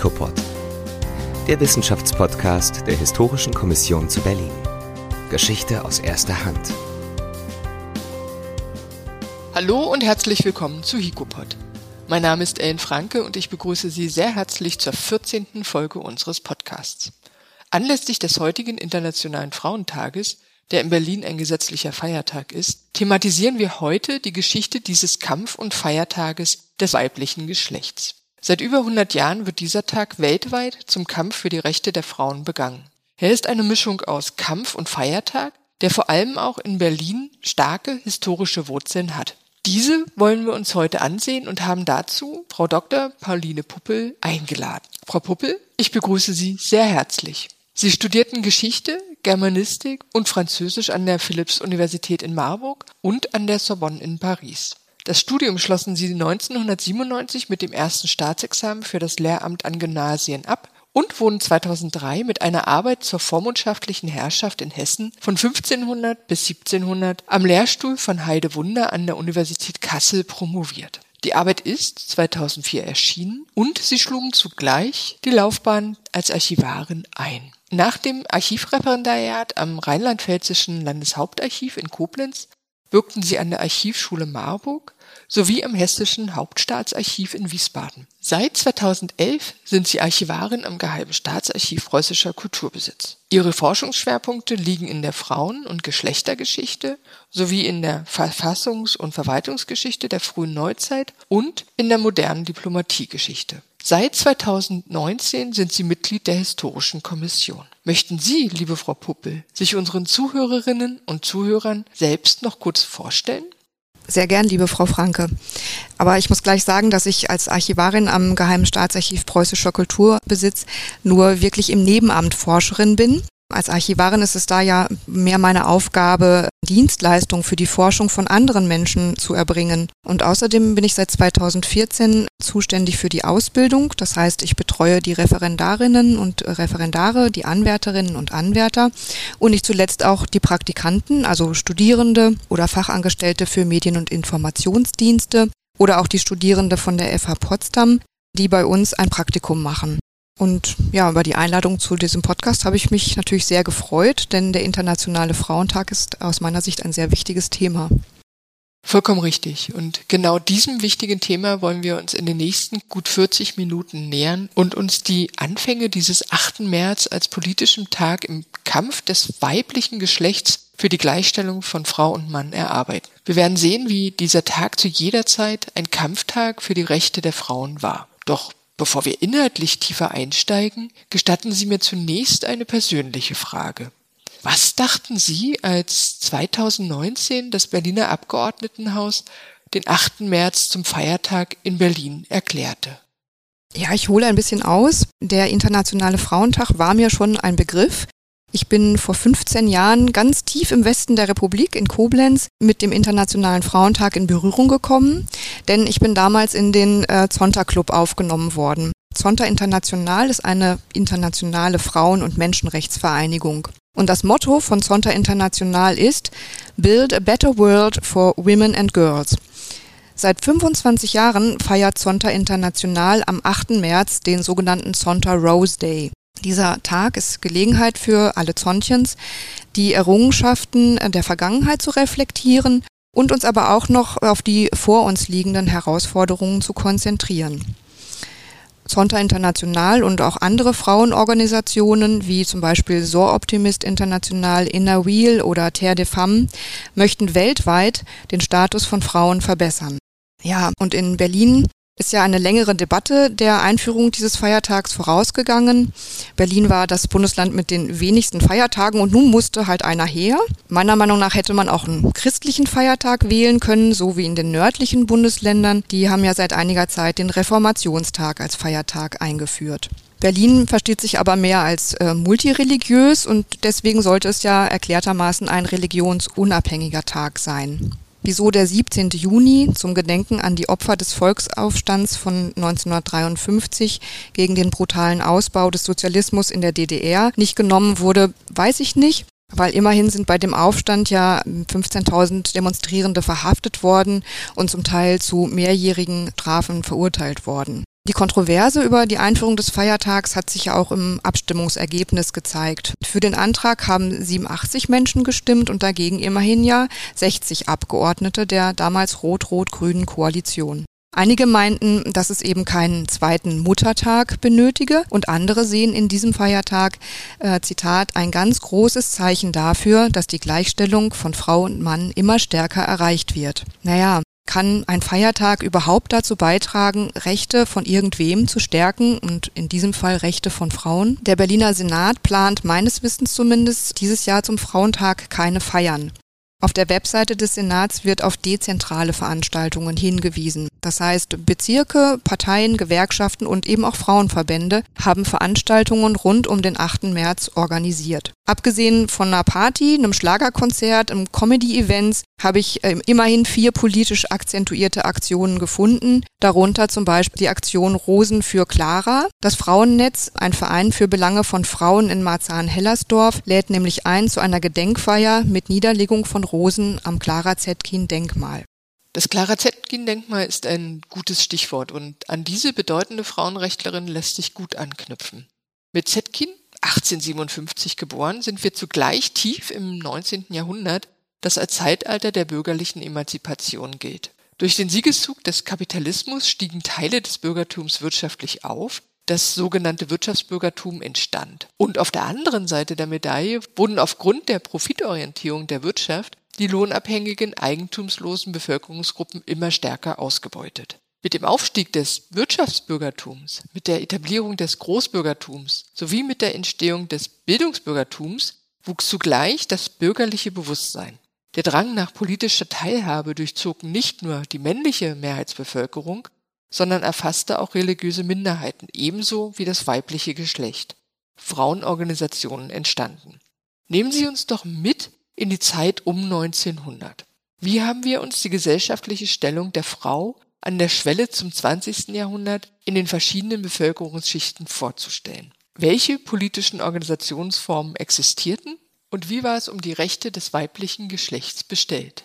HICOPOD, der Wissenschaftspodcast der Historischen Kommission zu Berlin. Geschichte aus erster Hand. Hallo und herzlich willkommen zu HICOPOD. Mein Name ist Ellen Franke und ich begrüße Sie sehr herzlich zur 14. Folge unseres Podcasts. Anlässlich des heutigen Internationalen Frauentages, der in Berlin ein gesetzlicher Feiertag ist, thematisieren wir heute die Geschichte dieses Kampf- und Feiertages des weiblichen Geschlechts. Seit über 100 Jahren wird dieser Tag weltweit zum Kampf für die Rechte der Frauen begangen. Er ist eine Mischung aus Kampf und Feiertag, der vor allem auch in Berlin starke historische Wurzeln hat. Diese wollen wir uns heute ansehen und haben dazu Frau Dr. Pauline Puppel eingeladen. Frau Puppel, ich begrüße Sie sehr herzlich. Sie studierten Geschichte, Germanistik und Französisch an der Philipps-Universität in Marburg und an der Sorbonne in Paris. Das Studium schlossen sie 1997 mit dem ersten Staatsexamen für das Lehramt an Gymnasien ab und wurden 2003 mit einer Arbeit zur vormundschaftlichen Herrschaft in Hessen von 1500 bis 1700 am Lehrstuhl von Heide Wunder an der Universität Kassel promoviert. Die Arbeit ist 2004 erschienen und sie schlugen zugleich die Laufbahn als Archivarin ein. Nach dem Archivreferendariat am Rheinland-Pfälzischen Landeshauptarchiv in Koblenz wirkten sie an der Archivschule Marburg sowie am Hessischen Hauptstaatsarchiv in Wiesbaden. Seit 2011 sind sie Archivarin am Geheimen Staatsarchiv Preußischer Kulturbesitz. Ihre Forschungsschwerpunkte liegen in der Frauen- und Geschlechtergeschichte sowie in der Verfassungs- und Verwaltungsgeschichte der frühen Neuzeit und in der modernen Diplomatiegeschichte. Seit 2019 sind Sie Mitglied der Historischen Kommission. Möchten Sie, liebe Frau Puppel, sich unseren Zuhörerinnen und Zuhörern selbst noch kurz vorstellen? Sehr gern, liebe Frau Franke. Aber ich muss gleich sagen, dass ich als Archivarin am Geheimen Staatsarchiv Preußischer Kulturbesitz nur wirklich im Nebenamt Forscherin bin. Als Archivarin ist es da ja mehr meine Aufgabe, Dienstleistungen für die Forschung von anderen Menschen zu erbringen. Und außerdem bin ich seit 2014 zuständig für die Ausbildung. Das heißt, ich betreue die Referendarinnen und Referendare, die Anwärterinnen und Anwärter und nicht zuletzt auch die Praktikanten, also Studierende oder Fachangestellte für Medien- und Informationsdienste oder auch die Studierende von der FH Potsdam, die bei uns ein Praktikum machen. Und ja, über die Einladung zu diesem Podcast habe ich mich natürlich sehr gefreut, denn der Internationale Frauentag ist aus meiner Sicht ein sehr wichtiges Thema. Vollkommen richtig. Und genau diesem wichtigen Thema wollen wir uns in den nächsten gut 40 Minuten nähern und uns die Anfänge dieses 8. März als politischem Tag im Kampf des weiblichen Geschlechts für die Gleichstellung von Frau und Mann erarbeiten. Wir werden sehen, wie dieser Tag zu jeder Zeit ein Kampftag für die Rechte der Frauen war. Doch Bevor wir inhaltlich tiefer einsteigen, gestatten Sie mir zunächst eine persönliche Frage. Was dachten Sie, als 2019 das Berliner Abgeordnetenhaus den 8. März zum Feiertag in Berlin erklärte? Ja, ich hole ein bisschen aus. Der Internationale Frauentag war mir schon ein Begriff. Ich bin vor 15 Jahren ganz tief im Westen der Republik in Koblenz mit dem Internationalen Frauentag in Berührung gekommen, denn ich bin damals in den äh, Zonta Club aufgenommen worden. Zonta International ist eine internationale Frauen- und Menschenrechtsvereinigung. Und das Motto von Zonta International ist Build a Better World for Women and Girls. Seit 25 Jahren feiert Zonta International am 8. März den sogenannten Zonta Rose Day. Dieser Tag ist Gelegenheit für alle Zontchens, die Errungenschaften der Vergangenheit zu reflektieren und uns aber auch noch auf die vor uns liegenden Herausforderungen zu konzentrieren. Zonta International und auch andere Frauenorganisationen wie zum Beispiel SOR Optimist International, Inner Wheel oder Terre des Femmes möchten weltweit den Status von Frauen verbessern. Ja, und in Berlin ist ja eine längere Debatte der Einführung dieses Feiertags vorausgegangen. Berlin war das Bundesland mit den wenigsten Feiertagen und nun musste halt einer her. Meiner Meinung nach hätte man auch einen christlichen Feiertag wählen können, so wie in den nördlichen Bundesländern. Die haben ja seit einiger Zeit den Reformationstag als Feiertag eingeführt. Berlin versteht sich aber mehr als äh, multireligiös und deswegen sollte es ja erklärtermaßen ein religionsunabhängiger Tag sein. Wieso der 17. Juni zum Gedenken an die Opfer des Volksaufstands von 1953 gegen den brutalen Ausbau des Sozialismus in der DDR nicht genommen wurde, weiß ich nicht. Weil immerhin sind bei dem Aufstand ja 15.000 Demonstrierende verhaftet worden und zum Teil zu mehrjährigen Strafen verurteilt worden. Die Kontroverse über die Einführung des Feiertags hat sich ja auch im Abstimmungsergebnis gezeigt. Für den Antrag haben 87 Menschen gestimmt und dagegen immerhin ja 60 Abgeordnete der damals rot-rot-grünen Koalition. Einige meinten, dass es eben keinen zweiten Muttertag benötige und andere sehen in diesem Feiertag, äh, Zitat, ein ganz großes Zeichen dafür, dass die Gleichstellung von Frau und Mann immer stärker erreicht wird. Naja, kann ein Feiertag überhaupt dazu beitragen, Rechte von irgendwem zu stärken und in diesem Fall Rechte von Frauen? Der Berliner Senat plant meines Wissens zumindest dieses Jahr zum Frauentag keine Feiern. Auf der Webseite des Senats wird auf dezentrale Veranstaltungen hingewiesen. Das heißt, Bezirke, Parteien, Gewerkschaften und eben auch Frauenverbände haben Veranstaltungen rund um den 8. März organisiert. Abgesehen von einer Party, einem Schlagerkonzert, einem Comedy-Events habe ich äh, immerhin vier politisch akzentuierte Aktionen gefunden, darunter zum Beispiel die Aktion Rosen für Clara. Das Frauennetz, ein Verein für Belange von Frauen in Marzahn-Hellersdorf, lädt nämlich ein zu einer Gedenkfeier mit Niederlegung von Rosen am Clara Zetkin-Denkmal. Das Clara Zetkin-Denkmal ist ein gutes Stichwort und an diese bedeutende Frauenrechtlerin lässt sich gut anknüpfen. Mit Zetkin, 1857 geboren, sind wir zugleich tief im 19. Jahrhundert, das als Zeitalter der bürgerlichen Emanzipation gilt. Durch den Siegeszug des Kapitalismus stiegen Teile des Bürgertums wirtschaftlich auf, das sogenannte Wirtschaftsbürgertum entstand. Und auf der anderen Seite der Medaille wurden aufgrund der Profitorientierung der Wirtschaft die lohnabhängigen, eigentumslosen Bevölkerungsgruppen immer stärker ausgebeutet. Mit dem Aufstieg des Wirtschaftsbürgertums, mit der Etablierung des Großbürgertums sowie mit der Entstehung des Bildungsbürgertums wuchs zugleich das bürgerliche Bewusstsein. Der Drang nach politischer Teilhabe durchzog nicht nur die männliche Mehrheitsbevölkerung, sondern erfasste auch religiöse Minderheiten ebenso wie das weibliche Geschlecht. Frauenorganisationen entstanden. Nehmen Sie uns doch mit in die Zeit um 1900. Wie haben wir uns die gesellschaftliche Stellung der Frau an der Schwelle zum 20. Jahrhundert in den verschiedenen Bevölkerungsschichten vorzustellen? Welche politischen Organisationsformen existierten und wie war es um die Rechte des weiblichen Geschlechts bestellt?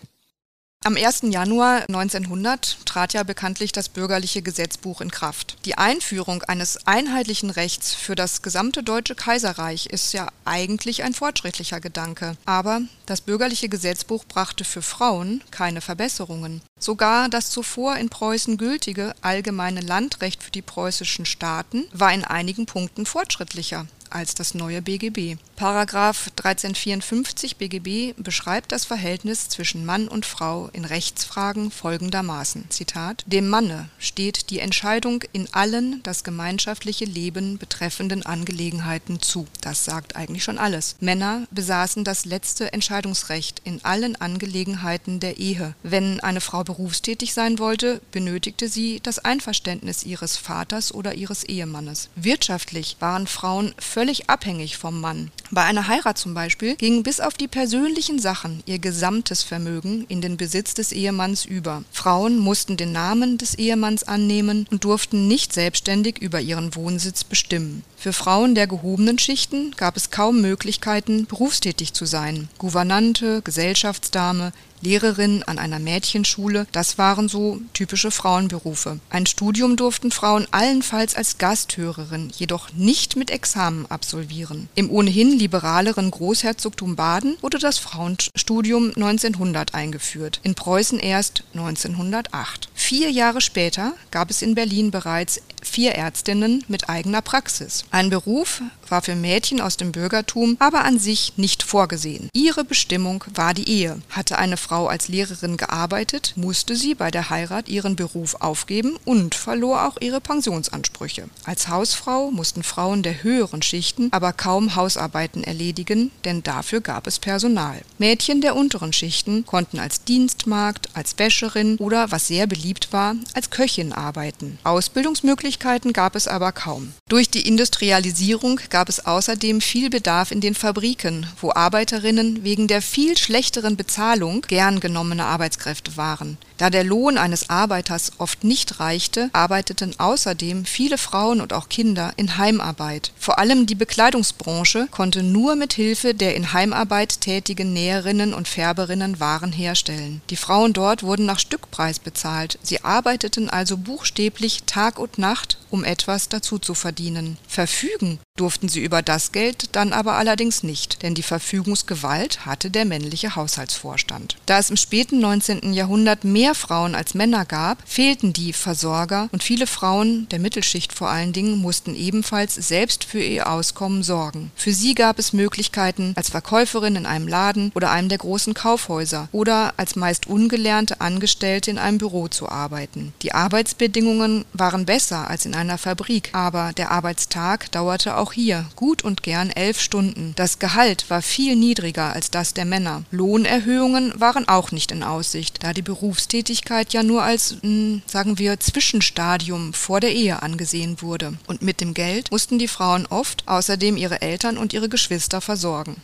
Am 1. Januar 1900 trat ja bekanntlich das bürgerliche Gesetzbuch in Kraft. Die Einführung eines einheitlichen Rechts für das gesamte deutsche Kaiserreich ist ja eigentlich ein fortschrittlicher Gedanke. Aber das bürgerliche Gesetzbuch brachte für Frauen keine Verbesserungen. Sogar das zuvor in Preußen gültige allgemeine Landrecht für die preußischen Staaten war in einigen Punkten fortschrittlicher als das neue BGB. Paragraph 1354 BGB beschreibt das Verhältnis zwischen Mann und Frau in Rechtsfragen folgendermaßen: Zitat: Dem Manne steht die Entscheidung in allen das gemeinschaftliche Leben betreffenden Angelegenheiten zu. Das sagt eigentlich schon alles. Männer besaßen das letzte Entscheidungsrecht in allen Angelegenheiten der Ehe. Wenn eine Frau berufstätig sein wollte, benötigte sie das Einverständnis ihres Vaters oder ihres Ehemannes. Wirtschaftlich waren Frauen völlig abhängig vom Mann. Bei einer Heirat zum Beispiel ging bis auf die persönlichen Sachen ihr gesamtes Vermögen in den Besitz des Ehemanns über. Frauen mussten den Namen des Ehemanns annehmen und durften nicht selbstständig über ihren Wohnsitz bestimmen. Für Frauen der gehobenen Schichten gab es kaum Möglichkeiten, berufstätig zu sein. Gouvernante, Gesellschaftsdame, Lehrerin an einer Mädchenschule, das waren so typische Frauenberufe. Ein Studium durften Frauen allenfalls als Gasthörerin, jedoch nicht mit Examen absolvieren. Im ohnehin liberaleren Großherzogtum Baden wurde das Frauenstudium 1900 eingeführt, in Preußen erst 1908. Vier Jahre später gab es in Berlin bereits vier Ärztinnen mit eigener Praxis. Ein Beruf war für Mädchen aus dem Bürgertum aber an sich nicht vorgesehen. Ihre Bestimmung war die Ehe. Hatte eine Frau als Lehrerin gearbeitet, musste sie bei der Heirat ihren Beruf aufgeben und verlor auch ihre Pensionsansprüche. Als Hausfrau mussten Frauen der höheren Schichten aber kaum Hausarbeiten erledigen, denn dafür gab es Personal. Mädchen der unteren Schichten konnten als Dienstmagd, als Wäscherin oder, was sehr beliebt war, als Köchin arbeiten. Ausbildungsmöglichkeiten gab es aber kaum. Durch die Industrialisierung gab es außerdem viel Bedarf in den Fabriken, wo Arbeiterinnen wegen der viel schlechteren Bezahlung gern genommene Arbeitskräfte waren. Da der Lohn eines Arbeiters oft nicht reichte, arbeiteten außerdem viele Frauen und auch Kinder in Heimarbeit. Vor allem die Bekleidungsbranche konnte nur mit Hilfe der in Heimarbeit tätigen Näherinnen und Färberinnen Waren herstellen. Die Frauen dort wurden nach Stückpreis bezahlt. Sie arbeiteten also buchstäblich Tag und Nacht, um etwas dazu zu verdienen. Verfügen durften sie über das Geld dann aber allerdings nicht, denn die Verfügungsgewalt hatte der männliche Haushaltsvorstand. Da es im späten 19. Jahrhundert mehr Frauen als Männer gab, fehlten die Versorger und viele Frauen, der Mittelschicht vor allen Dingen, mussten ebenfalls selbst für ihr Auskommen sorgen. Für sie gab es Möglichkeiten als Verkäuferin in einem Laden oder einem der großen Kaufhäuser oder als meist ungelernte Angestellte in einem Büro zu arbeiten. Die Arbeitsbedingungen waren besser als in einer Fabrik, aber der Arbeitstag dauerte auch auch hier gut und gern elf Stunden. Das Gehalt war viel niedriger als das der Männer. Lohnerhöhungen waren auch nicht in Aussicht, da die Berufstätigkeit ja nur als, mh, hm, sagen wir, Zwischenstadium vor der Ehe angesehen wurde. Und mit dem Geld mussten die Frauen oft außerdem ihre Eltern und ihre Geschwister versorgen.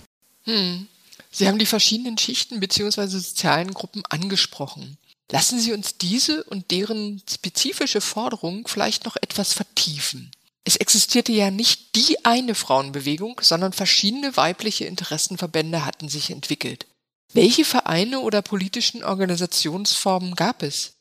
Hm. Sie haben die verschiedenen Schichten bzw. sozialen Gruppen angesprochen. Lassen Sie uns diese und deren spezifische Forderungen vielleicht noch etwas vertiefen. Es existierte ja nicht die eine Frauenbewegung, sondern verschiedene weibliche Interessenverbände hatten sich entwickelt. Welche Vereine oder politischen Organisationsformen gab es?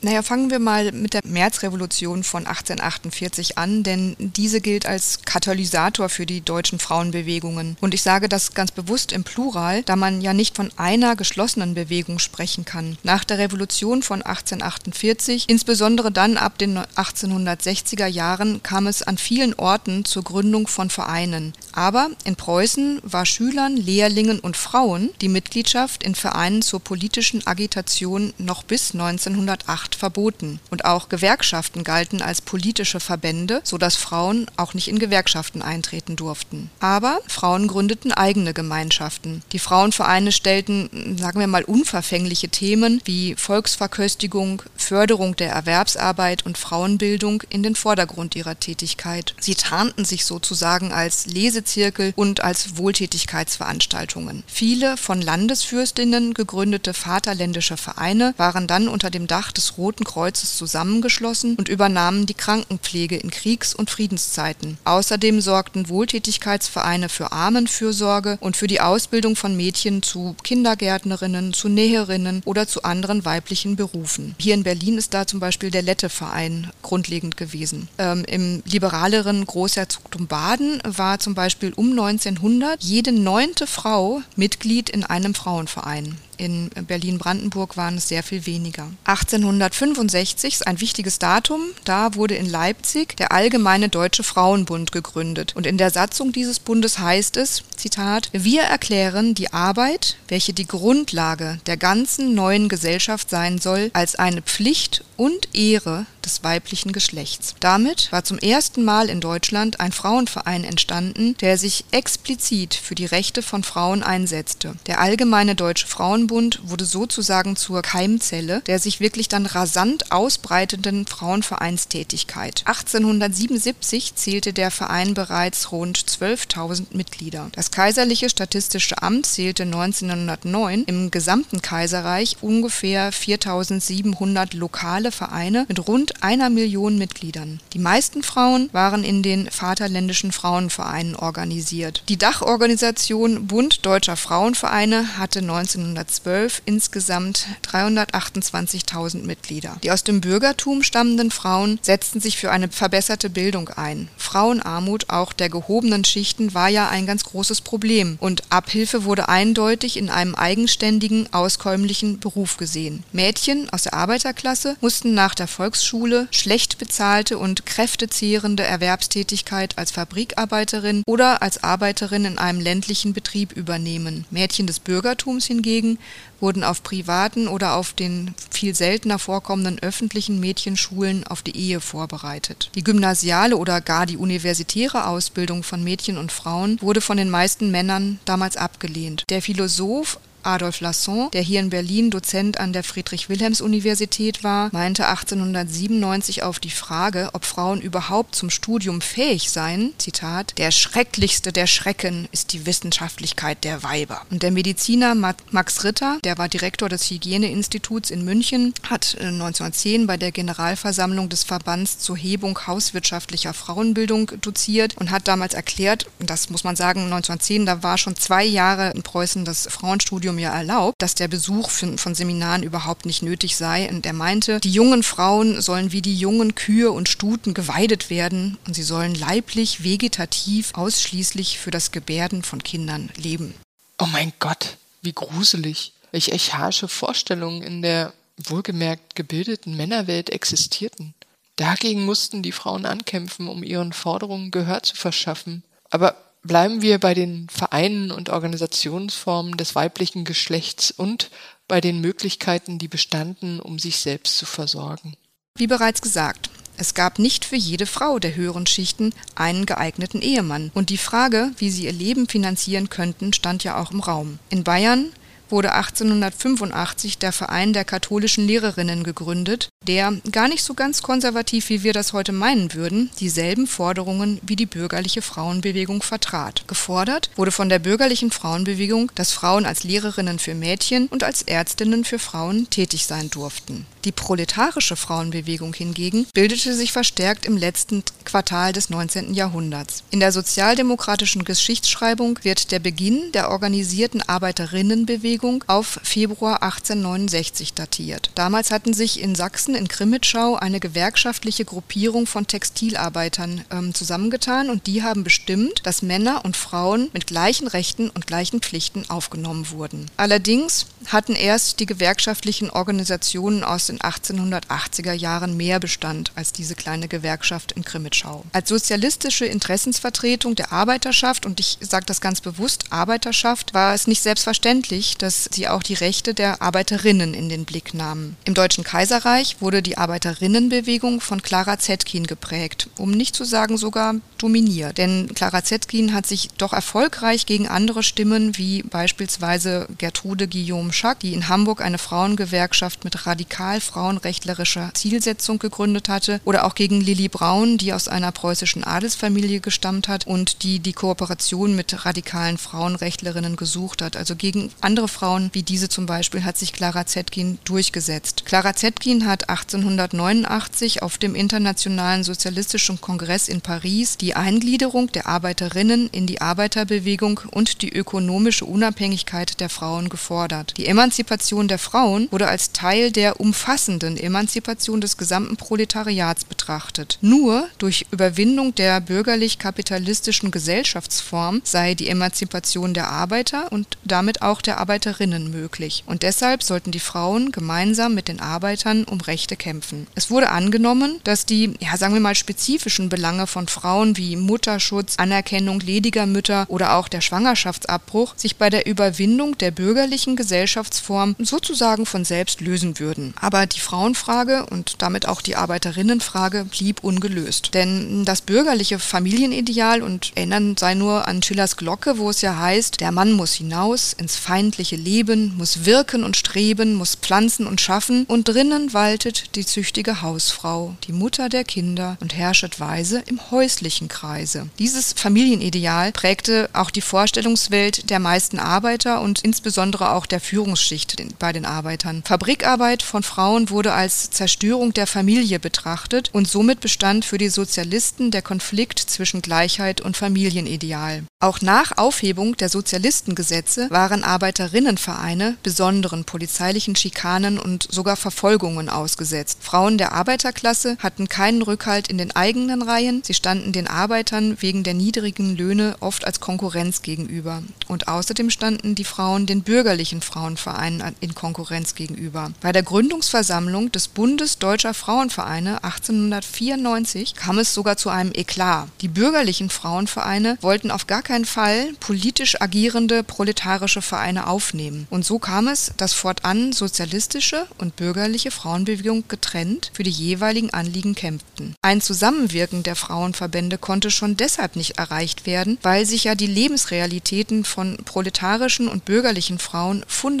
Naja, fangen wir mal mit der Märzrevolution von 1848 an, denn diese gilt als Katalysator für die deutschen Frauenbewegungen. Und ich sage das ganz bewusst im Plural, da man ja nicht von einer geschlossenen Bewegung sprechen kann. Nach der Revolution von 1848, insbesondere dann ab den 1860er Jahren, kam es an vielen Orten zur Gründung von Vereinen. Aber in Preußen war Schülern, Lehrlingen und Frauen die Mitgliedschaft in Vereinen zur politischen Agitation noch bis 1908 Macht verboten und auch Gewerkschaften galten als politische Verbände, so dass Frauen auch nicht in Gewerkschaften eintreten durften. Aber Frauen gründeten eigene Gemeinschaften. Die Frauenvereine stellten, sagen wir mal, unverfängliche Themen wie Volksverköstigung, Förderung der Erwerbsarbeit und Frauenbildung in den Vordergrund ihrer Tätigkeit. Sie tarnten sich sozusagen als Lesezirkel und als Wohltätigkeitsveranstaltungen. Viele von Landesfürstinnen gegründete vaterländische Vereine waren dann unter dem Dach des Roten Kreuzes zusammengeschlossen und übernahmen die Krankenpflege in Kriegs- und Friedenszeiten. Außerdem sorgten Wohltätigkeitsvereine für Armenfürsorge und für die Ausbildung von Mädchen zu Kindergärtnerinnen, zu Näherinnen oder zu anderen weiblichen Berufen. Hier in Berlin ist da zum Beispiel der Lette-Verein grundlegend gewesen. Ähm, Im liberaleren Großherzogtum Baden war zum Beispiel um 1900 jede neunte Frau Mitglied in einem Frauenverein. In Berlin-Brandenburg waren es sehr viel weniger. 1865 ist ein wichtiges Datum. Da wurde in Leipzig der Allgemeine Deutsche Frauenbund gegründet. Und in der Satzung dieses Bundes heißt es, Zitat, wir erklären die Arbeit, welche die Grundlage der ganzen neuen Gesellschaft sein soll, als eine Pflicht und Ehre des weiblichen Geschlechts. Damit war zum ersten Mal in Deutschland ein Frauenverein entstanden, der sich explizit für die Rechte von Frauen einsetzte. Der Allgemeine Deutsche Frauenbund wurde sozusagen zur Keimzelle der sich wirklich dann rasant ausbreitenden Frauenvereinstätigkeit. 1877 zählte der Verein bereits rund 12.000 Mitglieder. Das Kaiserliche Statistische Amt zählte 1909 im gesamten Kaiserreich ungefähr 4.700 lokale Vereine mit rund einer Million Mitgliedern. Die meisten Frauen waren in den Vaterländischen Frauenvereinen organisiert. Die Dachorganisation Bund Deutscher Frauenvereine hatte 1912 insgesamt 328.000 Mitglieder. Die aus dem Bürgertum stammenden Frauen setzten sich für eine verbesserte Bildung ein. Frauenarmut auch der gehobenen Schichten war ja ein ganz großes Problem und Abhilfe wurde eindeutig in einem eigenständigen, auskömmlichen Beruf gesehen. Mädchen aus der Arbeiterklasse mussten nach der Volksschule Schule, schlecht bezahlte und kräftezehrende Erwerbstätigkeit als Fabrikarbeiterin oder als Arbeiterin in einem ländlichen Betrieb übernehmen. Mädchen des Bürgertums hingegen wurden auf privaten oder auf den viel seltener vorkommenden öffentlichen Mädchenschulen auf die Ehe vorbereitet. Die gymnasiale oder gar die universitäre Ausbildung von Mädchen und Frauen wurde von den meisten Männern damals abgelehnt. Der Philosoph Adolf Lasson, der hier in Berlin Dozent an der Friedrich-Wilhelms-Universität war, meinte 1897 auf die Frage, ob Frauen überhaupt zum Studium fähig seien, Zitat, der schrecklichste der Schrecken ist die Wissenschaftlichkeit der Weiber. Und der Mediziner Max Ritter, der war Direktor des Hygieneinstituts in München, hat 1910 bei der Generalversammlung des Verbands zur Hebung hauswirtschaftlicher Frauenbildung doziert und hat damals erklärt, das muss man sagen, 1910, da war schon zwei Jahre in Preußen das Frauenstudium ja erlaubt, dass der Besuch von, von Seminaren überhaupt nicht nötig sei. Und er meinte, die jungen Frauen sollen wie die jungen Kühe und Stuten geweidet werden und sie sollen leiblich, vegetativ ausschließlich für das Gebärden von Kindern leben. Oh mein Gott, wie gruselig. Welche archaische Vorstellungen in der wohlgemerkt gebildeten Männerwelt existierten. Dagegen mussten die Frauen ankämpfen, um ihren Forderungen Gehör zu verschaffen. Aber bleiben wir bei den Vereinen und Organisationsformen des weiblichen Geschlechts und bei den Möglichkeiten, die bestanden, um sich selbst zu versorgen. Wie bereits gesagt, es gab nicht für jede Frau der höheren Schichten einen geeigneten Ehemann. Und die Frage, wie sie ihr Leben finanzieren könnten, stand ja auch im Raum. In Bayern wurde 1885 der Verein der katholischen Lehrerinnen gegründet, der, gar nicht so ganz konservativ, wie wir das heute meinen würden, dieselben Forderungen wie die bürgerliche Frauenbewegung vertrat. Gefordert wurde von der bürgerlichen Frauenbewegung, dass Frauen als Lehrerinnen für Mädchen und als Ärztinnen für Frauen tätig sein durften. Die proletarische Frauenbewegung hingegen bildete sich verstärkt im letzten Quartal des 19. Jahrhunderts. In der sozialdemokratischen Geschichtsschreibung wird der Beginn der organisierten Arbeiterinnenbewegung auf Februar 1869 datiert. Damals hatten sich in Sachsen in Krimitschau eine gewerkschaftliche Gruppierung von Textilarbeitern ähm, zusammengetan und die haben bestimmt, dass Männer und Frauen mit gleichen Rechten und gleichen Pflichten aufgenommen wurden. Allerdings hatten erst die gewerkschaftlichen Organisationen aus den 1880er Jahren mehr Bestand als diese kleine Gewerkschaft in Krimitschau. Als sozialistische Interessensvertretung der Arbeiterschaft, und ich sage das ganz bewusst, Arbeiterschaft, war es nicht selbstverständlich, dass sie auch die Rechte der Arbeiterinnen in den Blick nahmen. Im Deutschen Kaiserreich wurde die Arbeiterinnenbewegung von Clara Zetkin geprägt, um nicht zu sagen sogar dominiert. Denn Clara Zetkin hat sich doch erfolgreich gegen andere Stimmen wie beispielsweise Gertrude Guillaume Schack, die in Hamburg eine Frauengewerkschaft mit radikal frauenrechtlerischer Zielsetzung gegründet hatte, oder auch gegen Lilly Braun, die aus einer preußischen Adelsfamilie gestammt hat und die die Kooperation mit radikalen Frauenrechtlerinnen gesucht hat. Also gegen andere Frauen wie diese zum Beispiel hat sich Clara Zetkin durchgesetzt. Clara Zetkin hat 1889 auf dem Internationalen Sozialistischen Kongress in Paris die Eingliederung der Arbeiterinnen in die Arbeiterbewegung und die ökonomische Unabhängigkeit der Frauen gefordert. Die Emanzipation der Frauen wurde als Teil der umfassenden Emanzipation des gesamten Proletariats betrachtet. Nur durch Überwindung der bürgerlich-kapitalistischen Gesellschaftsform sei die Emanzipation der Arbeiter und damit auch der Arbeiterinnen möglich. Und deshalb sollten die Frauen gemeinsam mit den Arbeitern um Rechte kämpfen. Es wurde angenommen, dass die, ja sagen wir mal, spezifischen Belange von Frauen wie Mutterschutz, Anerkennung lediger Mütter oder auch der Schwangerschaftsabbruch sich bei der Überwindung der bürgerlichen Gesellschaftsform sozusagen von selbst lösen würden. Aber die Frauenfrage und damit auch die Arbeiterinnenfrage blieb ungelöst. Denn das bürgerliche Familienideal und erinnern sei nur an Schillers Glocke, wo es ja heißt, der Mann muss hinaus ins feindliche Leben, muss wirken und streben, muss pflanzen und schaffen und drinnen waltet die züchtige Hausfrau, die Mutter der Kinder und herrschet weise im häuslichen Kreise. Dieses Familienideal prägte auch die Vorstellungswelt der meisten Arbeiter und insbesondere auch der Führungsschicht bei den Arbeitern. Fabrikarbeit von Frauen wurde als Zerstörung der Familie betrachtet und somit bestand für die Sozialisten der Konflikt zwischen Gleichheit und Familienideal. Auch nach Aufhebung der Sozialistengesetze waren Arbeiterinnenvereine besonderen polizeilichen Schikanen und sogar Verfolgungen ausgesetzt. Frauen der Arbeiterklasse hatten keinen Rückhalt in den eigenen Reihen, sie standen den Arbeitern wegen der niedrigen Löhne oft als Konkurrenz gegenüber. Und außerdem standen die Frauen den bürgerlichen Frauen Frauenvereinen in Konkurrenz gegenüber. Bei der Gründungsversammlung des Bundes Deutscher Frauenvereine 1894 kam es sogar zu einem Eklat. Die bürgerlichen Frauenvereine wollten auf gar keinen Fall politisch agierende proletarische Vereine aufnehmen. Und so kam es, dass fortan sozialistische und bürgerliche Frauenbewegung getrennt für die jeweiligen Anliegen kämpften. Ein Zusammenwirken der Frauenverbände konnte schon deshalb nicht erreicht werden, weil sich ja die Lebensrealitäten von proletarischen und bürgerlichen Frauen fundamental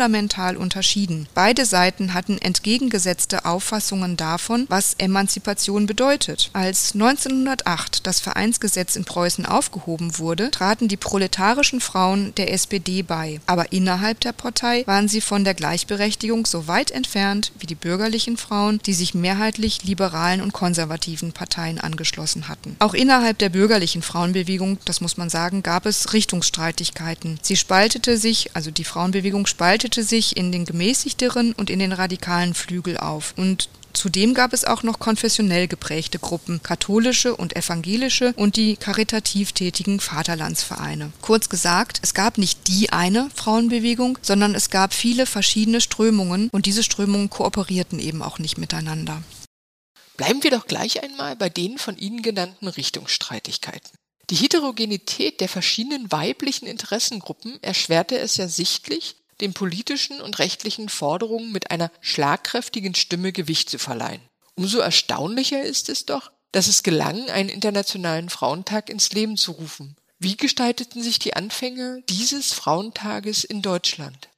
unterschieden. Beide Seiten hatten entgegengesetzte Auffassungen davon, was Emanzipation bedeutet. Als 1908 das Vereinsgesetz in Preußen aufgehoben wurde, traten die proletarischen Frauen der SPD bei. Aber innerhalb der Partei waren sie von der Gleichberechtigung so weit entfernt wie die bürgerlichen Frauen, die sich mehrheitlich liberalen und konservativen Parteien angeschlossen hatten. Auch innerhalb der bürgerlichen Frauenbewegung, das muss man sagen, gab es Richtungsstreitigkeiten. Sie spaltete sich, also die Frauenbewegung spaltete sich in den gemäßigteren und in den radikalen Flügel auf. Und Zudem gab es auch noch konfessionell geprägte Gruppen, katholische und evangelische und die karitativ tätigen Vaterlandsvereine. Kurz gesagt, es gab nicht die eine Frauenbewegung, sondern es gab viele verschiedene Strömungen und diese Strömungen kooperierten eben auch nicht miteinander. Bleiben wir doch gleich einmal bei den von Ihnen genannten Richtungsstreitigkeiten. Die Heterogenität der verschiedenen weiblichen Interessengruppen erschwerte es ja sichtlich, den politischen und rechtlichen Forderungen mit einer schlagkräftigen Stimme Gewicht zu verleihen. Umso erstaunlicher ist es doch, dass es gelang, einen internationalen Frauentag ins Leben zu rufen. Wie gestalteten sich die Anfänge dieses Frauentages in Deutschland?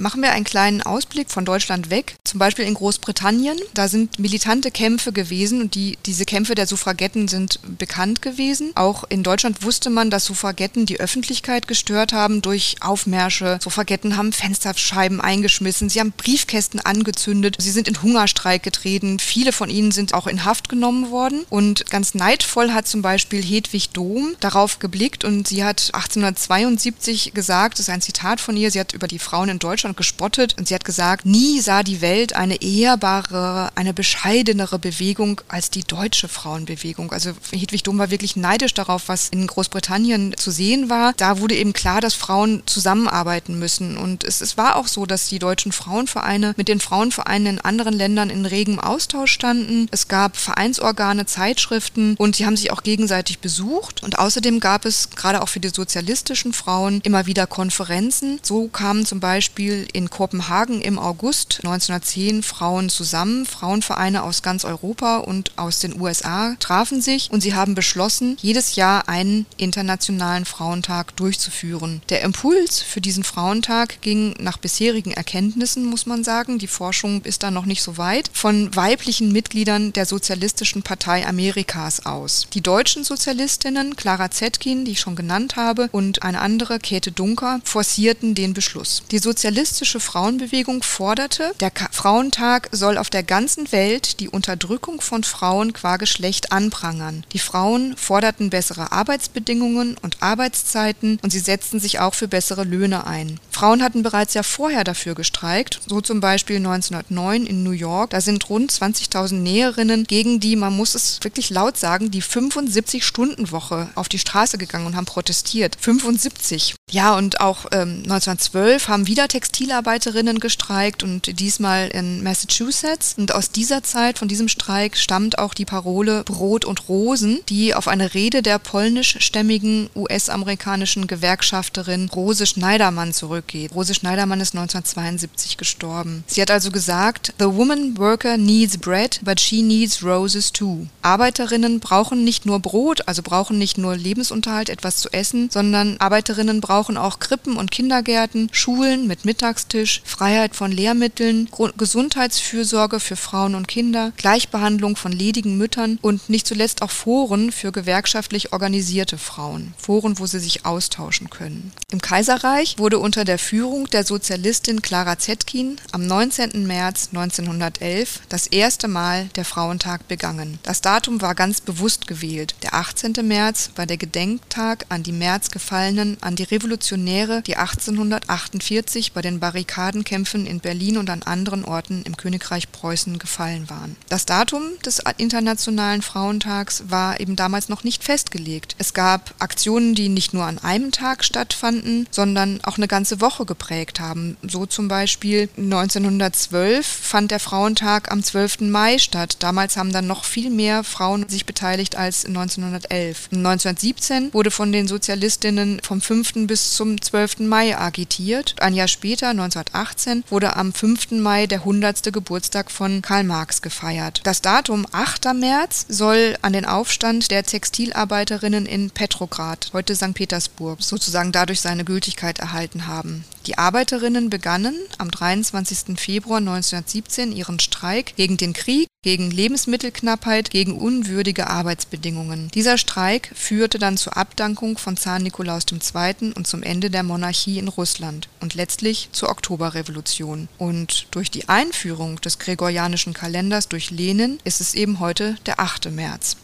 Machen wir einen kleinen Ausblick von Deutschland weg, zum Beispiel in Großbritannien. Da sind militante Kämpfe gewesen und die, diese Kämpfe der Suffragetten sind bekannt gewesen. Auch in Deutschland wusste man, dass Suffragetten die Öffentlichkeit gestört haben durch Aufmärsche. Suffragetten haben Fensterscheiben eingeschmissen, sie haben Briefkästen angezündet, sie sind in Hungerstreik getreten. Viele von ihnen sind auch in Haft genommen worden. Und ganz neidvoll hat zum Beispiel Hedwig Dohm darauf geblickt und sie hat 1872 gesagt, das ist ein Zitat von ihr, sie hat über die Frauen in Deutschland Deutschland gespottet und sie hat gesagt, nie sah die Welt eine ehrbare, eine bescheidenere Bewegung als die deutsche Frauenbewegung. Also Hedwig Dom war wirklich neidisch darauf, was in Großbritannien zu sehen war. Da wurde eben klar, dass Frauen zusammenarbeiten müssen. Und es, es war auch so, dass die deutschen Frauenvereine mit den Frauenvereinen in anderen Ländern in regem Austausch standen. Es gab Vereinsorgane, Zeitschriften und sie haben sich auch gegenseitig besucht. Und außerdem gab es gerade auch für die sozialistischen Frauen immer wieder Konferenzen. So kamen zum Beispiel in Kopenhagen im August 1910 Frauen zusammen. Frauenvereine aus ganz Europa und aus den USA trafen sich und sie haben beschlossen, jedes Jahr einen internationalen Frauentag durchzuführen. Der Impuls für diesen Frauentag ging nach bisherigen Erkenntnissen, muss man sagen, die Forschung ist da noch nicht so weit, von weiblichen Mitgliedern der Sozialistischen Partei Amerikas aus. Die deutschen Sozialistinnen, Clara Zetkin, die ich schon genannt habe, und eine andere, Käthe Dunker, forcierten den Beschluss. Die Sozialisten feministische Frauenbewegung forderte, der Frauentag soll auf der ganzen Welt die Unterdrückung von Frauen qua Geschlecht anprangern. Die Frauen forderten bessere Arbeitsbedingungen und Arbeitszeiten und sie setzten sich auch für bessere Löhne ein. Frauen hatten bereits ja vorher dafür gestreikt, so zum Beispiel 1909 in New York. Da sind rund 20.000 Näherinnen gegen die, man muss es wirklich laut sagen, die 75-Stunden-Woche auf die Straße gegangen und haben protestiert. 75. Ja, und auch ähm, 1912 haben wieder Textil Textilarbeiterinnen gestreikt und diesmal in Massachusetts. Und aus dieser Zeit, von diesem Streik, stammt auch die Parole Brot und Rosen, die auf eine Rede der polnischstämmigen US-amerikanischen Gewerkschafterin Rose Schneidermann zurückgeht. Rose Schneidermann ist 1972 gestorben. Sie hat also gesagt, The woman worker needs bread, but she needs roses too. Arbeiterinnen brauchen nicht nur Brot, also brauchen nicht nur Lebensunterhalt, etwas zu essen, sondern Arbeiterinnen brauchen auch Krippen und Kindergärten, Schulen mit Mittag Mittagstisch, Freiheit von Lehrmitteln, Gesundheitsfürsorge für Frauen und Kinder, Gleichbehandlung von ledigen Müttern und nicht zuletzt auch Foren für gewerkschaftlich organisierte Frauen. Foren, wo sie sich austauschen können. Im Kaiserreich wurde unter der Führung der Sozialistin Clara Zetkin am 19. März 1911 das erste Mal der Frauentag begangen. Das Datum war ganz bewusst gewählt. Der 18. März war der Gedenktag an die März gefallenen, an die Revolution Revolutionäre, die 1848 bei den Barrikadenkämpfen in Berlin und an anderen Orten im Königreich Preußen gefallen waren. Das Datum des Internationalen Frauentags war eben damals noch nicht festgelegt. Es gab Aktionen, die nicht nur an einem Tag stattfanden, sondern auch eine ganze Woche geprägt haben. So zum Beispiel 1912 fand der Frauentag am 12. Mai statt. Damals haben dann noch viel mehr Frauen sich beteiligt als 1911. 1917 wurde von den Sozialistinnen vom 5. bis zum 12. Mai agitiert. Ein Jahr später, 1918, wurde am 5. Mai der 100. Geburtstag von Karl Marx gefeiert. Das Datum 8. März soll an den Aufstand der Textilarbeiterinnen in Petrograd, heute St. Petersburg, sozusagen dadurch seine Gültigkeit erhalten haben. Die Arbeiterinnen begannen am 23. Februar 1917 ihren Streik gegen den Krieg, gegen Lebensmittelknappheit, gegen unwürdige Arbeitsbedingungen. Dieser Streik führte dann zur Abdankung von Zar Nikolaus II. und zum Ende der Monarchie in Russland und letztlich zur Oktoberrevolution. Und durch die Einführung des gregorianischen Kalenders durch Lenin ist es eben heute der 8. März.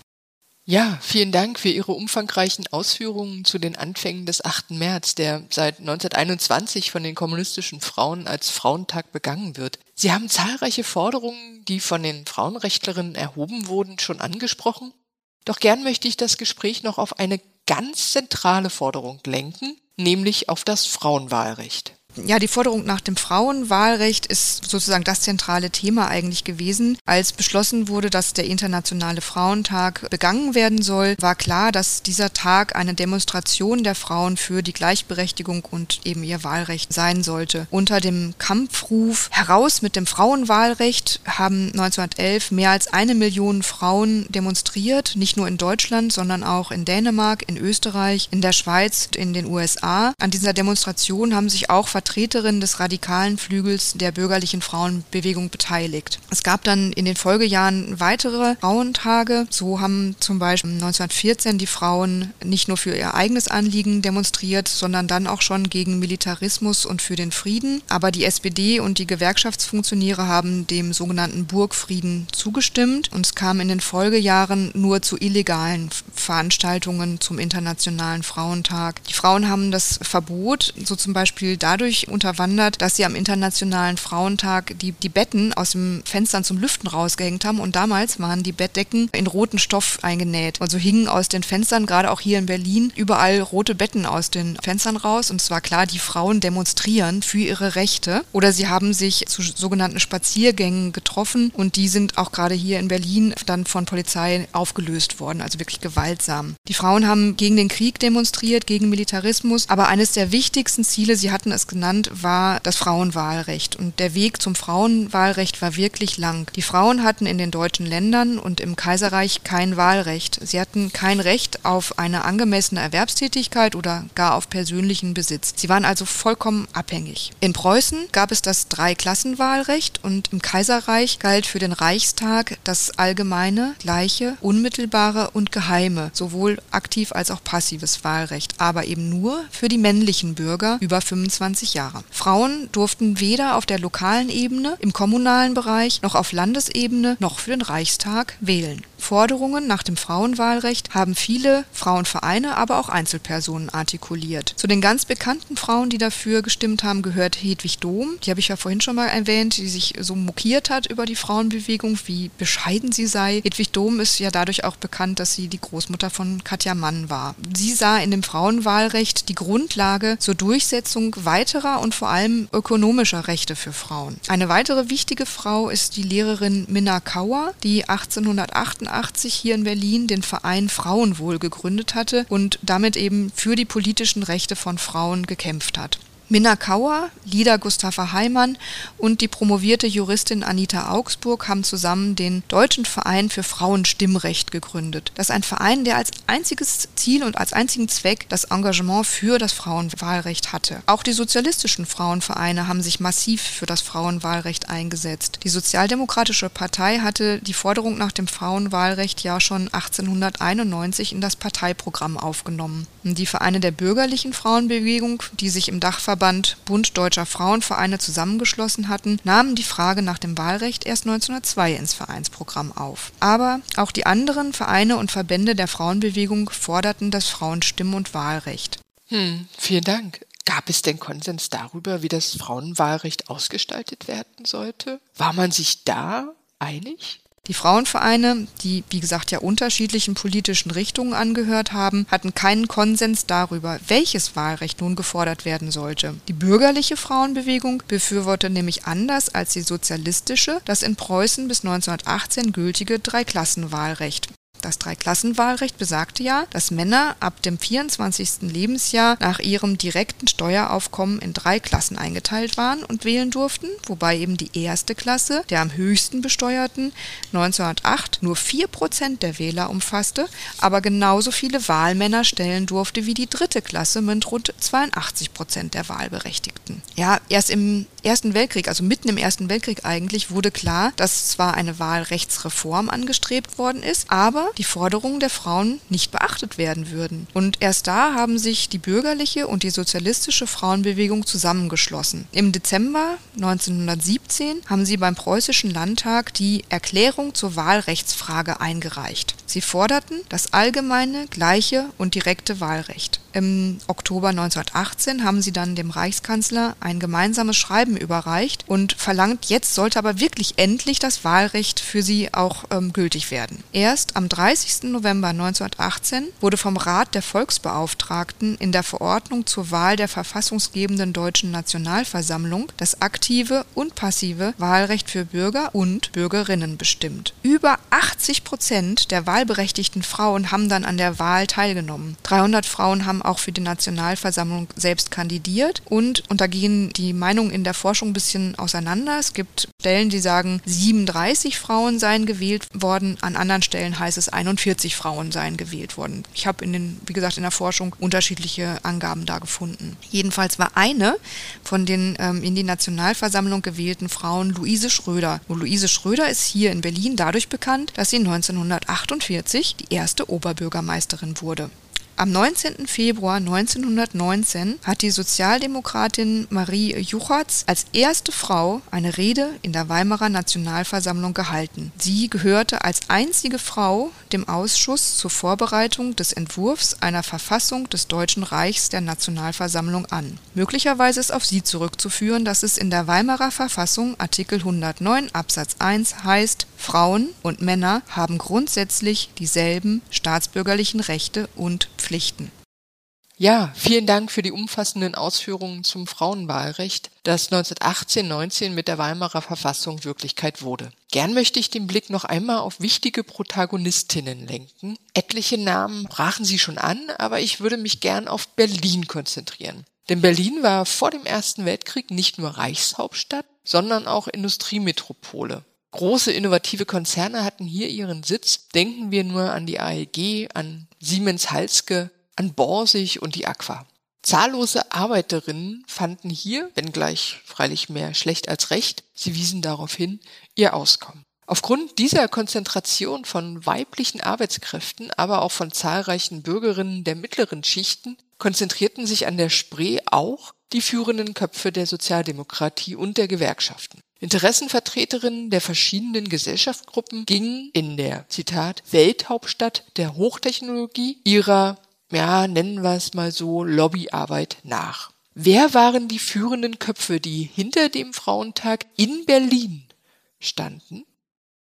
Ja, vielen Dank für Ihre umfangreichen Ausführungen zu den Anfängen des 8. März, der seit 1921 von den kommunistischen Frauen als Frauentag begangen wird. Sie haben zahlreiche Forderungen, die von den Frauenrechtlerinnen erhoben wurden, schon angesprochen. Doch gern möchte ich das Gespräch noch auf eine ganz zentrale Forderung lenken, nämlich auf das Frauenwahlrecht. Ja, die Forderung nach dem Frauenwahlrecht ist sozusagen das zentrale Thema eigentlich gewesen. Als beschlossen wurde, dass der Internationale Frauentag begangen werden soll, war klar, dass dieser Tag eine Demonstration der Frauen für die Gleichberechtigung und eben ihr Wahlrecht sein sollte. Unter dem Kampfruf heraus mit dem Frauenwahlrecht haben 1911 mehr als eine Million Frauen demonstriert, nicht nur in Deutschland, sondern auch in Dänemark, in Österreich, in der Schweiz, in den USA. An dieser Demonstration haben sich auch Vertreterin des radikalen Flügels der bürgerlichen Frauenbewegung beteiligt. Es gab dann in den Folgejahren weitere Frauentage. So haben zum Beispiel 1914 die Frauen nicht nur für ihr eigenes Anliegen demonstriert, sondern dann auch schon gegen Militarismus und für den Frieden. Aber die SPD und die Gewerkschaftsfunktionäre haben dem sogenannten Burgfrieden zugestimmt und es kam in den Folgejahren nur zu illegalen Veranstaltungen zum Internationalen Frauentag. Die Frauen haben das Verbot, so zum Beispiel dadurch dadurch unterwandert, dass sie am Internationalen Frauentag die, die Betten aus den Fenstern zum Lüften rausgehängt haben. Und damals waren die Bettdecken in roten Stoff eingenäht. Also hingen aus den Fenstern, gerade auch hier in Berlin, überall rote Betten aus den Fenstern raus. Und es war klar, die Frauen demonstrieren für ihre Rechte. Oder sie haben sich zu sogenannten Spaziergängen getroffen. Und die sind auch gerade hier in Berlin dann von Polizei aufgelöst worden. Also wirklich gewaltsam. Die Frauen haben gegen den Krieg demonstriert, gegen Militarismus. Aber eines der wichtigsten Ziele, sie hatten es genannt, genannt, war das Frauenwahlrecht. Und der Weg zum Frauenwahlrecht war wirklich lang. Die Frauen hatten in den deutschen Ländern und im Kaiserreich kein Wahlrecht. Sie hatten kein Recht auf eine angemessene Erwerbstätigkeit oder gar auf persönlichen Besitz. Sie waren also vollkommen abhängig. In Preußen gab es das Dreiklassenwahlrecht und im Kaiserreich galt für den Reichstag das allgemeine, gleiche, unmittelbare und geheime, sowohl aktiv als auch passives Wahlrecht, aber eben nur für die männlichen Bürger über 25 Jahre. Frauen durften weder auf der lokalen Ebene, im kommunalen Bereich, noch auf Landesebene, noch für den Reichstag wählen. Forderungen nach dem Frauenwahlrecht haben viele Frauenvereine, aber auch Einzelpersonen artikuliert. Zu den ganz bekannten Frauen, die dafür gestimmt haben, gehört Hedwig Dohm. Die habe ich ja vorhin schon mal erwähnt, die sich so mokiert hat über die Frauenbewegung, wie bescheiden sie sei. Hedwig Dohm ist ja dadurch auch bekannt, dass sie die Großmutter von Katja Mann war. Sie sah in dem Frauenwahlrecht die Grundlage zur Durchsetzung weiterer und vor allem ökonomischer Rechte für Frauen. Eine weitere wichtige Frau ist die Lehrerin Minna Kauer, die 1888 1988 hier in Berlin den Verein Frauenwohl gegründet hatte und damit eben für die politischen Rechte von Frauen gekämpft hat. Minna Kauer, Lida Gustafa Heimann und die promovierte Juristin Anita Augsburg haben zusammen den Deutschen Verein für Frauenstimmrecht gegründet. Das ist ein Verein, der als einziges Ziel und als einzigen Zweck das Engagement für das Frauenwahlrecht hatte. Auch die sozialistischen Frauenvereine haben sich massiv für das Frauenwahlrecht eingesetzt. Die Sozialdemokratische Partei hatte die Forderung nach dem Frauenwahlrecht ja schon 1891 in das Parteiprogramm aufgenommen. Die Vereine der bürgerlichen Frauenbewegung, die sich im Dachverband Dachverband Bund Deutscher Frauenvereine zusammengeschlossen hatten, nahmen die Frage nach dem Wahlrecht erst 1902 ins Vereinsprogramm auf. Aber auch die anderen Vereine und Verbände der Frauenbewegung forderten das Frauenstimm- und Wahlrecht. Hm, vielen Dank. Gab es denn Konsens darüber, wie das Frauenwahlrecht ausgestaltet werden sollte? War man sich da einig? Die Frauenvereine, die wie gesagt ja unterschiedlichen politischen Richtungen angehört haben, hatten keinen Konsens darüber, welches Wahlrecht nun gefordert werden sollte. Die bürgerliche Frauenbewegung befürwortete nämlich anders als die sozialistische das in Preußen bis 1918 gültige Dreiklassenwahlrecht. Das Dreiklassenwahlrecht besagte ja, dass Männer ab dem 24. Lebensjahr nach ihrem direkten Steueraufkommen in drei Klassen eingeteilt waren und wählen durften, wobei eben die erste Klasse, der am höchsten besteuerten, 1908 nur 4% der Wähler umfasste, aber genauso viele Wahlmänner stellen durfte wie die dritte Klasse mit rund 82% der Wahlberechtigten. Ja, erst im Ersten Weltkrieg, also mitten im Ersten Weltkrieg eigentlich, wurde klar, dass zwar eine Wahlrechtsreform angestrebt worden ist, aber die Forderungen der Frauen nicht beachtet werden würden. Und erst da haben sich die bürgerliche und die sozialistische Frauenbewegung zusammengeschlossen. Im Dezember 1917 haben sie beim Preußischen Landtag die Erklärung zur Wahlrechtsfrage eingereicht. Sie forderten das allgemeine, gleiche und direkte Wahlrecht. Im Oktober 1918 haben sie dann dem Reichskanzler ein gemeinsames Schreiben überreicht und verlangt, jetzt sollte aber wirklich endlich das Wahlrecht für sie auch ähm, gültig werden. Erst am 30. November 1918 wurde vom Rat der Volksbeauftragten in der Verordnung zur Wahl der verfassungsgebenden deutschen Nationalversammlung das aktive und passive Wahlrecht für Bürger und Bürgerinnen bestimmt. Über 80 Prozent der wahlberechtigten Frauen haben dann an der Wahl teilgenommen. 300 Frauen haben auch für die Nationalversammlung selbst kandidiert. Und, da gehen die Meinungen in der Forschung ein bisschen auseinander. Es gibt Stellen, die sagen, 37 Frauen seien gewählt worden. An anderen Stellen heißt es, 41 Frauen seien gewählt worden. Ich habe in den, wie gesagt, in der Forschung unterschiedliche Angaben da gefunden. Jedenfalls war eine von den ähm, in die Nationalversammlung gewählten Frauen Luise Schröder. Und Luise Schröder ist hier in Berlin dadurch bekannt, dass sie 1948 die erste Oberbürgermeisterin wurde. Am 19. Februar 1919 hat die Sozialdemokratin Marie Juchatz als erste Frau eine Rede in der Weimarer Nationalversammlung gehalten. Sie gehörte als einzige Frau dem Ausschuss zur Vorbereitung des Entwurfs einer Verfassung des Deutschen Reichs der Nationalversammlung an. Möglicherweise ist auf sie zurückzuführen, dass es in der Weimarer Verfassung Artikel 109 Absatz 1 heißt, Frauen und Männer haben grundsätzlich dieselben staatsbürgerlichen Rechte und Pflichten. Ja, vielen Dank für die umfassenden Ausführungen zum Frauenwahlrecht, das 1918-19 mit der Weimarer Verfassung Wirklichkeit wurde. Gern möchte ich den Blick noch einmal auf wichtige Protagonistinnen lenken. Etliche Namen brachen sie schon an, aber ich würde mich gern auf Berlin konzentrieren. Denn Berlin war vor dem Ersten Weltkrieg nicht nur Reichshauptstadt, sondern auch Industriemetropole. Große innovative Konzerne hatten hier ihren Sitz. Denken wir nur an die AEG, an Siemens Halske, an Borsig und die Aqua. Zahllose Arbeiterinnen fanden hier, wenngleich freilich mehr schlecht als recht, sie wiesen darauf hin, ihr Auskommen. Aufgrund dieser Konzentration von weiblichen Arbeitskräften, aber auch von zahlreichen Bürgerinnen der mittleren Schichten, konzentrierten sich an der Spree auch die führenden Köpfe der Sozialdemokratie und der Gewerkschaften. Interessenvertreterinnen der verschiedenen Gesellschaftsgruppen gingen in der, Zitat, Welthauptstadt der Hochtechnologie ihrer, ja, nennen wir es mal so, Lobbyarbeit nach. Wer waren die führenden Köpfe, die hinter dem Frauentag in Berlin standen?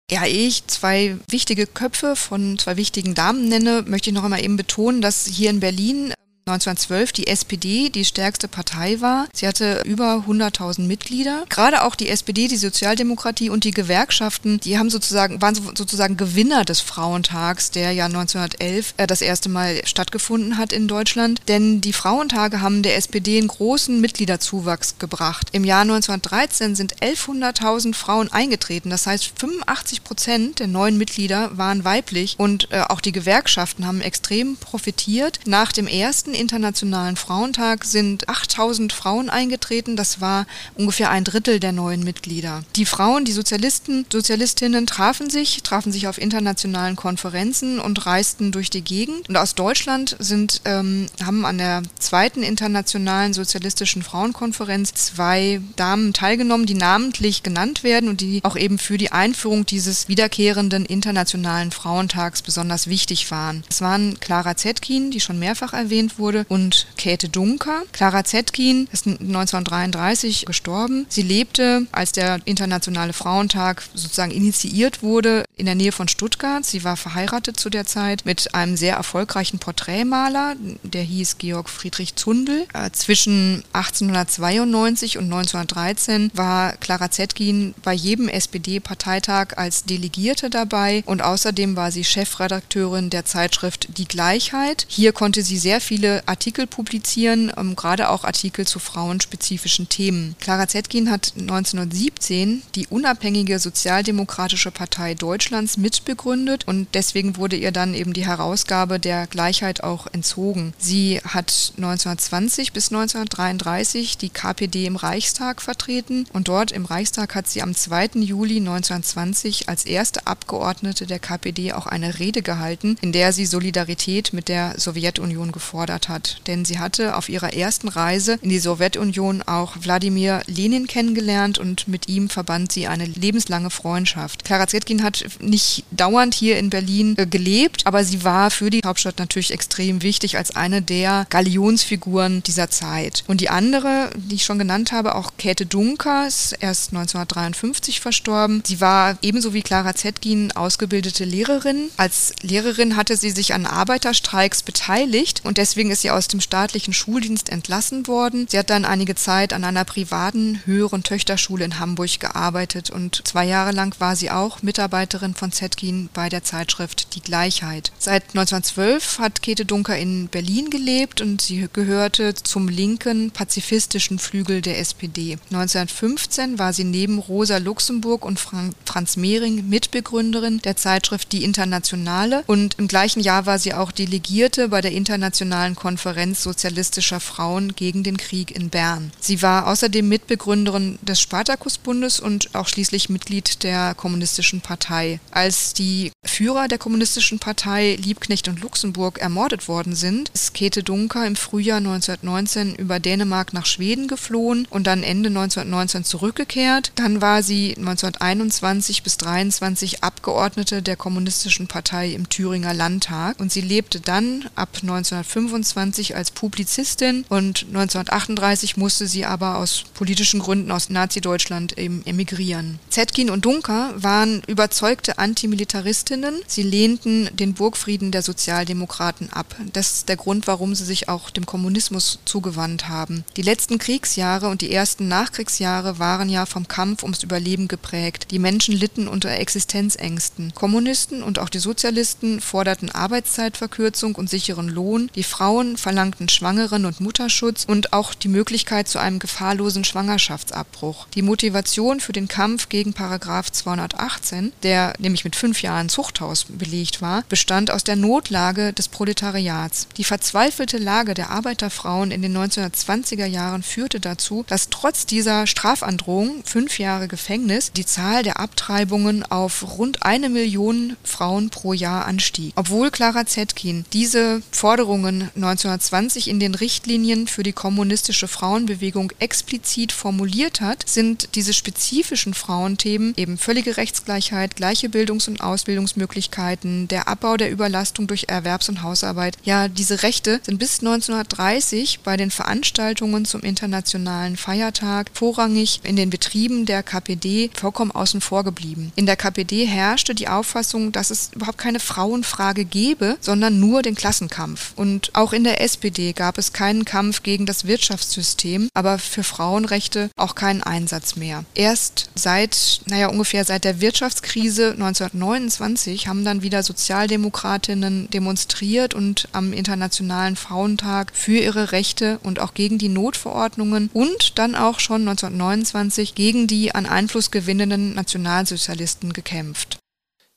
Ja, ich zwei wichtige Köpfe von zwei wichtigen Damen nenne, möchte ich noch einmal eben betonen, dass hier in Berlin 1912 die SPD die stärkste Partei war. Sie hatte über 100.000 Mitglieder. Gerade auch die SPD, die Sozialdemokratie und die Gewerkschaften, die haben sozusagen, waren sozusagen Gewinner des Frauentags, der ja 1911 äh, das erste Mal stattgefunden hat in Deutschland. Denn die Frauentage haben der SPD einen großen Mitgliederzuwachs gebracht. Im Jahr 1913 sind 1100.000 Frauen eingetreten. Das heißt, 85 Prozent der neuen Mitglieder waren weiblich und äh, auch die Gewerkschaften haben extrem profitiert. Nach dem ersten Internationalen Frauentag sind 8000 Frauen eingetreten. Das war ungefähr ein Drittel der neuen Mitglieder. Die Frauen, die Sozialisten, Sozialistinnen trafen sich, trafen sich auf internationalen Konferenzen und reisten durch die Gegend. Und aus Deutschland sind, ähm, haben an der zweiten internationalen sozialistischen Frauenkonferenz zwei Damen teilgenommen, die namentlich genannt werden und die auch eben für die Einführung dieses wiederkehrenden internationalen Frauentags besonders wichtig waren. Es waren Clara Zetkin, die schon mehrfach erwähnt wurde, und Käthe Dunker. Clara Zetkin ist 1933 gestorben. Sie lebte, als der Internationale Frauentag sozusagen initiiert wurde, in der Nähe von Stuttgart. Sie war verheiratet zu der Zeit mit einem sehr erfolgreichen Porträtmaler, der hieß Georg Friedrich Zundel. Äh, zwischen 1892 und 1913 war Clara Zetkin bei jedem SPD-Parteitag als Delegierte dabei und außerdem war sie Chefredakteurin der Zeitschrift Die Gleichheit. Hier konnte sie sehr viele Artikel publizieren, ähm, gerade auch Artikel zu frauenspezifischen Themen. Clara Zetkin hat 1917 die unabhängige Sozialdemokratische Partei Deutschlands mitbegründet und deswegen wurde ihr dann eben die Herausgabe der Gleichheit auch entzogen. Sie hat 1920 bis 1933 die KPD im Reichstag vertreten und dort im Reichstag hat sie am 2. Juli 1920 als erste Abgeordnete der KPD auch eine Rede gehalten, in der sie Solidarität mit der Sowjetunion gefordert hat. Denn sie hatte auf ihrer ersten Reise in die Sowjetunion auch Wladimir Lenin kennengelernt und mit ihm verband sie eine lebenslange Freundschaft. Clara Zetkin hat nicht dauernd hier in Berlin äh, gelebt, aber sie war für die Hauptstadt natürlich extrem wichtig als eine der Galionsfiguren dieser Zeit. Und die andere, die ich schon genannt habe, auch Käthe Dunker, ist erst 1953 verstorben. Sie war ebenso wie Clara Zetkin ausgebildete Lehrerin. Als Lehrerin hatte sie sich an Arbeiterstreiks beteiligt und deswegen ist sie aus dem staatlichen Schuldienst entlassen worden. Sie hat dann einige Zeit an einer privaten höheren Töchterschule in Hamburg gearbeitet und zwei Jahre lang war sie auch Mitarbeiterin von Zetkin bei der Zeitschrift Die Gleichheit. Seit 1912 hat Käthe Dunker in Berlin gelebt und sie gehörte zum linken pazifistischen Flügel der SPD. 1915 war sie neben Rosa Luxemburg und Franz Mehring Mitbegründerin der Zeitschrift Die Internationale und im gleichen Jahr war sie auch Delegierte bei der Internationalen Konferenz sozialistischer Frauen gegen den Krieg in Bern. Sie war außerdem Mitbegründerin des Spartakusbundes und auch schließlich Mitglied der Kommunistischen Partei. Als die Führer der Kommunistischen Partei Liebknecht und Luxemburg ermordet worden sind, ist Käthe Dunker im Frühjahr 1919 über Dänemark nach Schweden geflohen und dann Ende 1919 zurückgekehrt. Dann war sie 1921 bis 23 Abgeordnete der Kommunistischen Partei im Thüringer Landtag und sie lebte dann ab 1925 als Publizistin und 1938 musste sie aber aus politischen Gründen aus Nazi-Deutschland emigrieren. Zetkin und Dunker waren überzeugte Antimilitaristinnen. Sie lehnten den Burgfrieden der Sozialdemokraten ab. Das ist der Grund, warum sie sich auch dem Kommunismus zugewandt haben. Die letzten Kriegsjahre und die ersten Nachkriegsjahre waren ja vom Kampf ums Überleben geprägt. Die Menschen litten unter Existenzängsten. Kommunisten und auch die Sozialisten forderten Arbeitszeitverkürzung und sicheren Lohn. Die Frauen verlangten Schwangeren- und Mutterschutz und auch die Möglichkeit zu einem gefahrlosen Schwangerschaftsabbruch. Die Motivation für den Kampf gegen Paragraph 218, der nämlich mit fünf Jahren Zuchthaus belegt war, bestand aus der Notlage des Proletariats. Die verzweifelte Lage der Arbeiterfrauen in den 1920er Jahren führte dazu, dass trotz dieser Strafandrohung fünf Jahre Gefängnis die Zahl der Abtreibungen auf rund eine Million Frauen pro Jahr anstieg. Obwohl Clara Zetkin diese Forderungen 1920 in den Richtlinien für die kommunistische Frauenbewegung explizit formuliert hat, sind diese spezifischen Frauenthemen eben völlige Rechtsgleichheit, gleiche Bildungs- und Ausbildungsmöglichkeiten, der Abbau der Überlastung durch Erwerbs- und Hausarbeit. Ja, diese Rechte sind bis 1930 bei den Veranstaltungen zum internationalen Feiertag vorrangig in den Betrieben der KPD vollkommen außen vor geblieben. In der KPD herrschte die Auffassung, dass es überhaupt keine Frauenfrage gebe, sondern nur den Klassenkampf. Und auch in der SPD gab es keinen Kampf gegen das Wirtschaftssystem, aber für Frauenrechte auch keinen Einsatz mehr. Erst seit, naja, ungefähr seit der Wirtschaftskrise 1929 haben dann wieder Sozialdemokratinnen demonstriert und am Internationalen Frauentag für ihre Rechte und auch gegen die Notverordnungen und dann auch schon 1929 gegen die an Einfluss gewinnenden Nationalsozialisten gekämpft.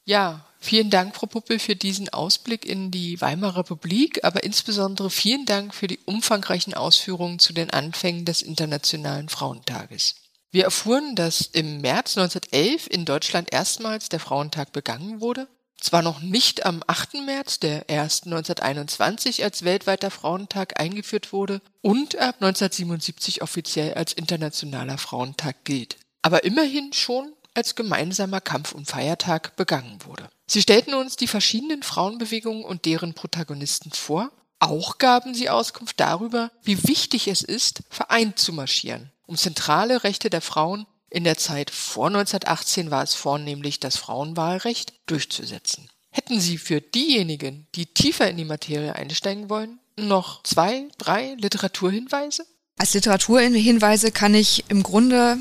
Ja, vielen Dank, Frau Puppel, für diesen Ausblick in die Weimarer Republik, aber insbesondere vielen Dank für die umfangreichen Ausführungen zu den Anfängen des Internationalen Frauentages. Wir erfuhren, dass im März 1911 in Deutschland erstmals der Frauentag begangen wurde. Zwar noch nicht am 8. März, der erst 1921 als weltweiter Frauentag eingeführt wurde und ab 1977 offiziell als Internationaler Frauentag gilt, aber immerhin schon als gemeinsamer Kampf- und Feiertag begangen wurde. Sie stellten uns die verschiedenen Frauenbewegungen und deren Protagonisten vor Auch gaben sie Auskunft darüber, wie wichtig es ist, vereint zu marschieren, um zentrale Rechte der Frauen in der Zeit vor 1918 war es vornehmlich das Frauenwahlrecht durchzusetzen. Hätten Sie für diejenigen, die tiefer in die Materie einsteigen wollen, noch zwei, drei Literaturhinweise? Als Literaturhinweise kann ich im Grunde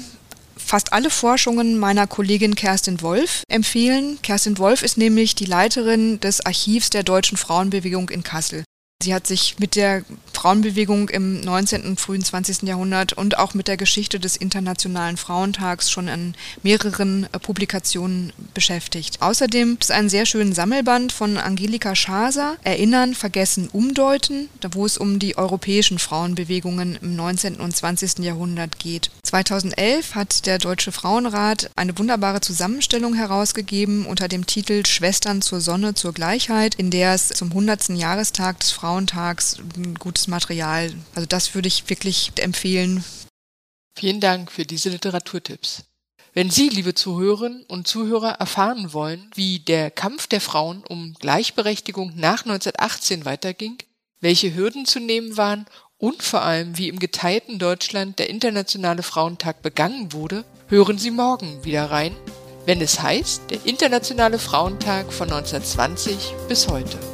fast alle Forschungen meiner Kollegin Kerstin Wolf empfehlen. Kerstin Wolf ist nämlich die Leiterin des Archivs der deutschen Frauenbewegung in Kassel. Sie hat sich mit der Frauenbewegung im 19. und frühen 20. Jahrhundert und auch mit der Geschichte des Internationalen Frauentags schon in mehreren äh, Publikationen beschäftigt. Außerdem gibt es einen sehr schönen Sammelband von Angelika Schaser, Erinnern, Vergessen, Umdeuten, wo es um die europäischen Frauenbewegungen im 19. und 20. Jahrhundert geht. 2011 hat der Deutsche Frauenrat eine wunderbare Zusammenstellung herausgegeben unter dem Titel Schwestern zur Sonne, zur Gleichheit, in der es zum 100. Jahrestag des Frauen Frauentags gutes Material. Also das würde ich wirklich empfehlen. Vielen Dank für diese Literaturtipps. Wenn Sie, liebe Zuhörerinnen und Zuhörer, erfahren wollen, wie der Kampf der Frauen um Gleichberechtigung nach 1918 weiterging, welche Hürden zu nehmen waren und vor allem, wie im geteilten Deutschland der Internationale Frauentag begangen wurde, hören Sie morgen wieder rein, wenn es heißt, der Internationale Frauentag von 1920 bis heute.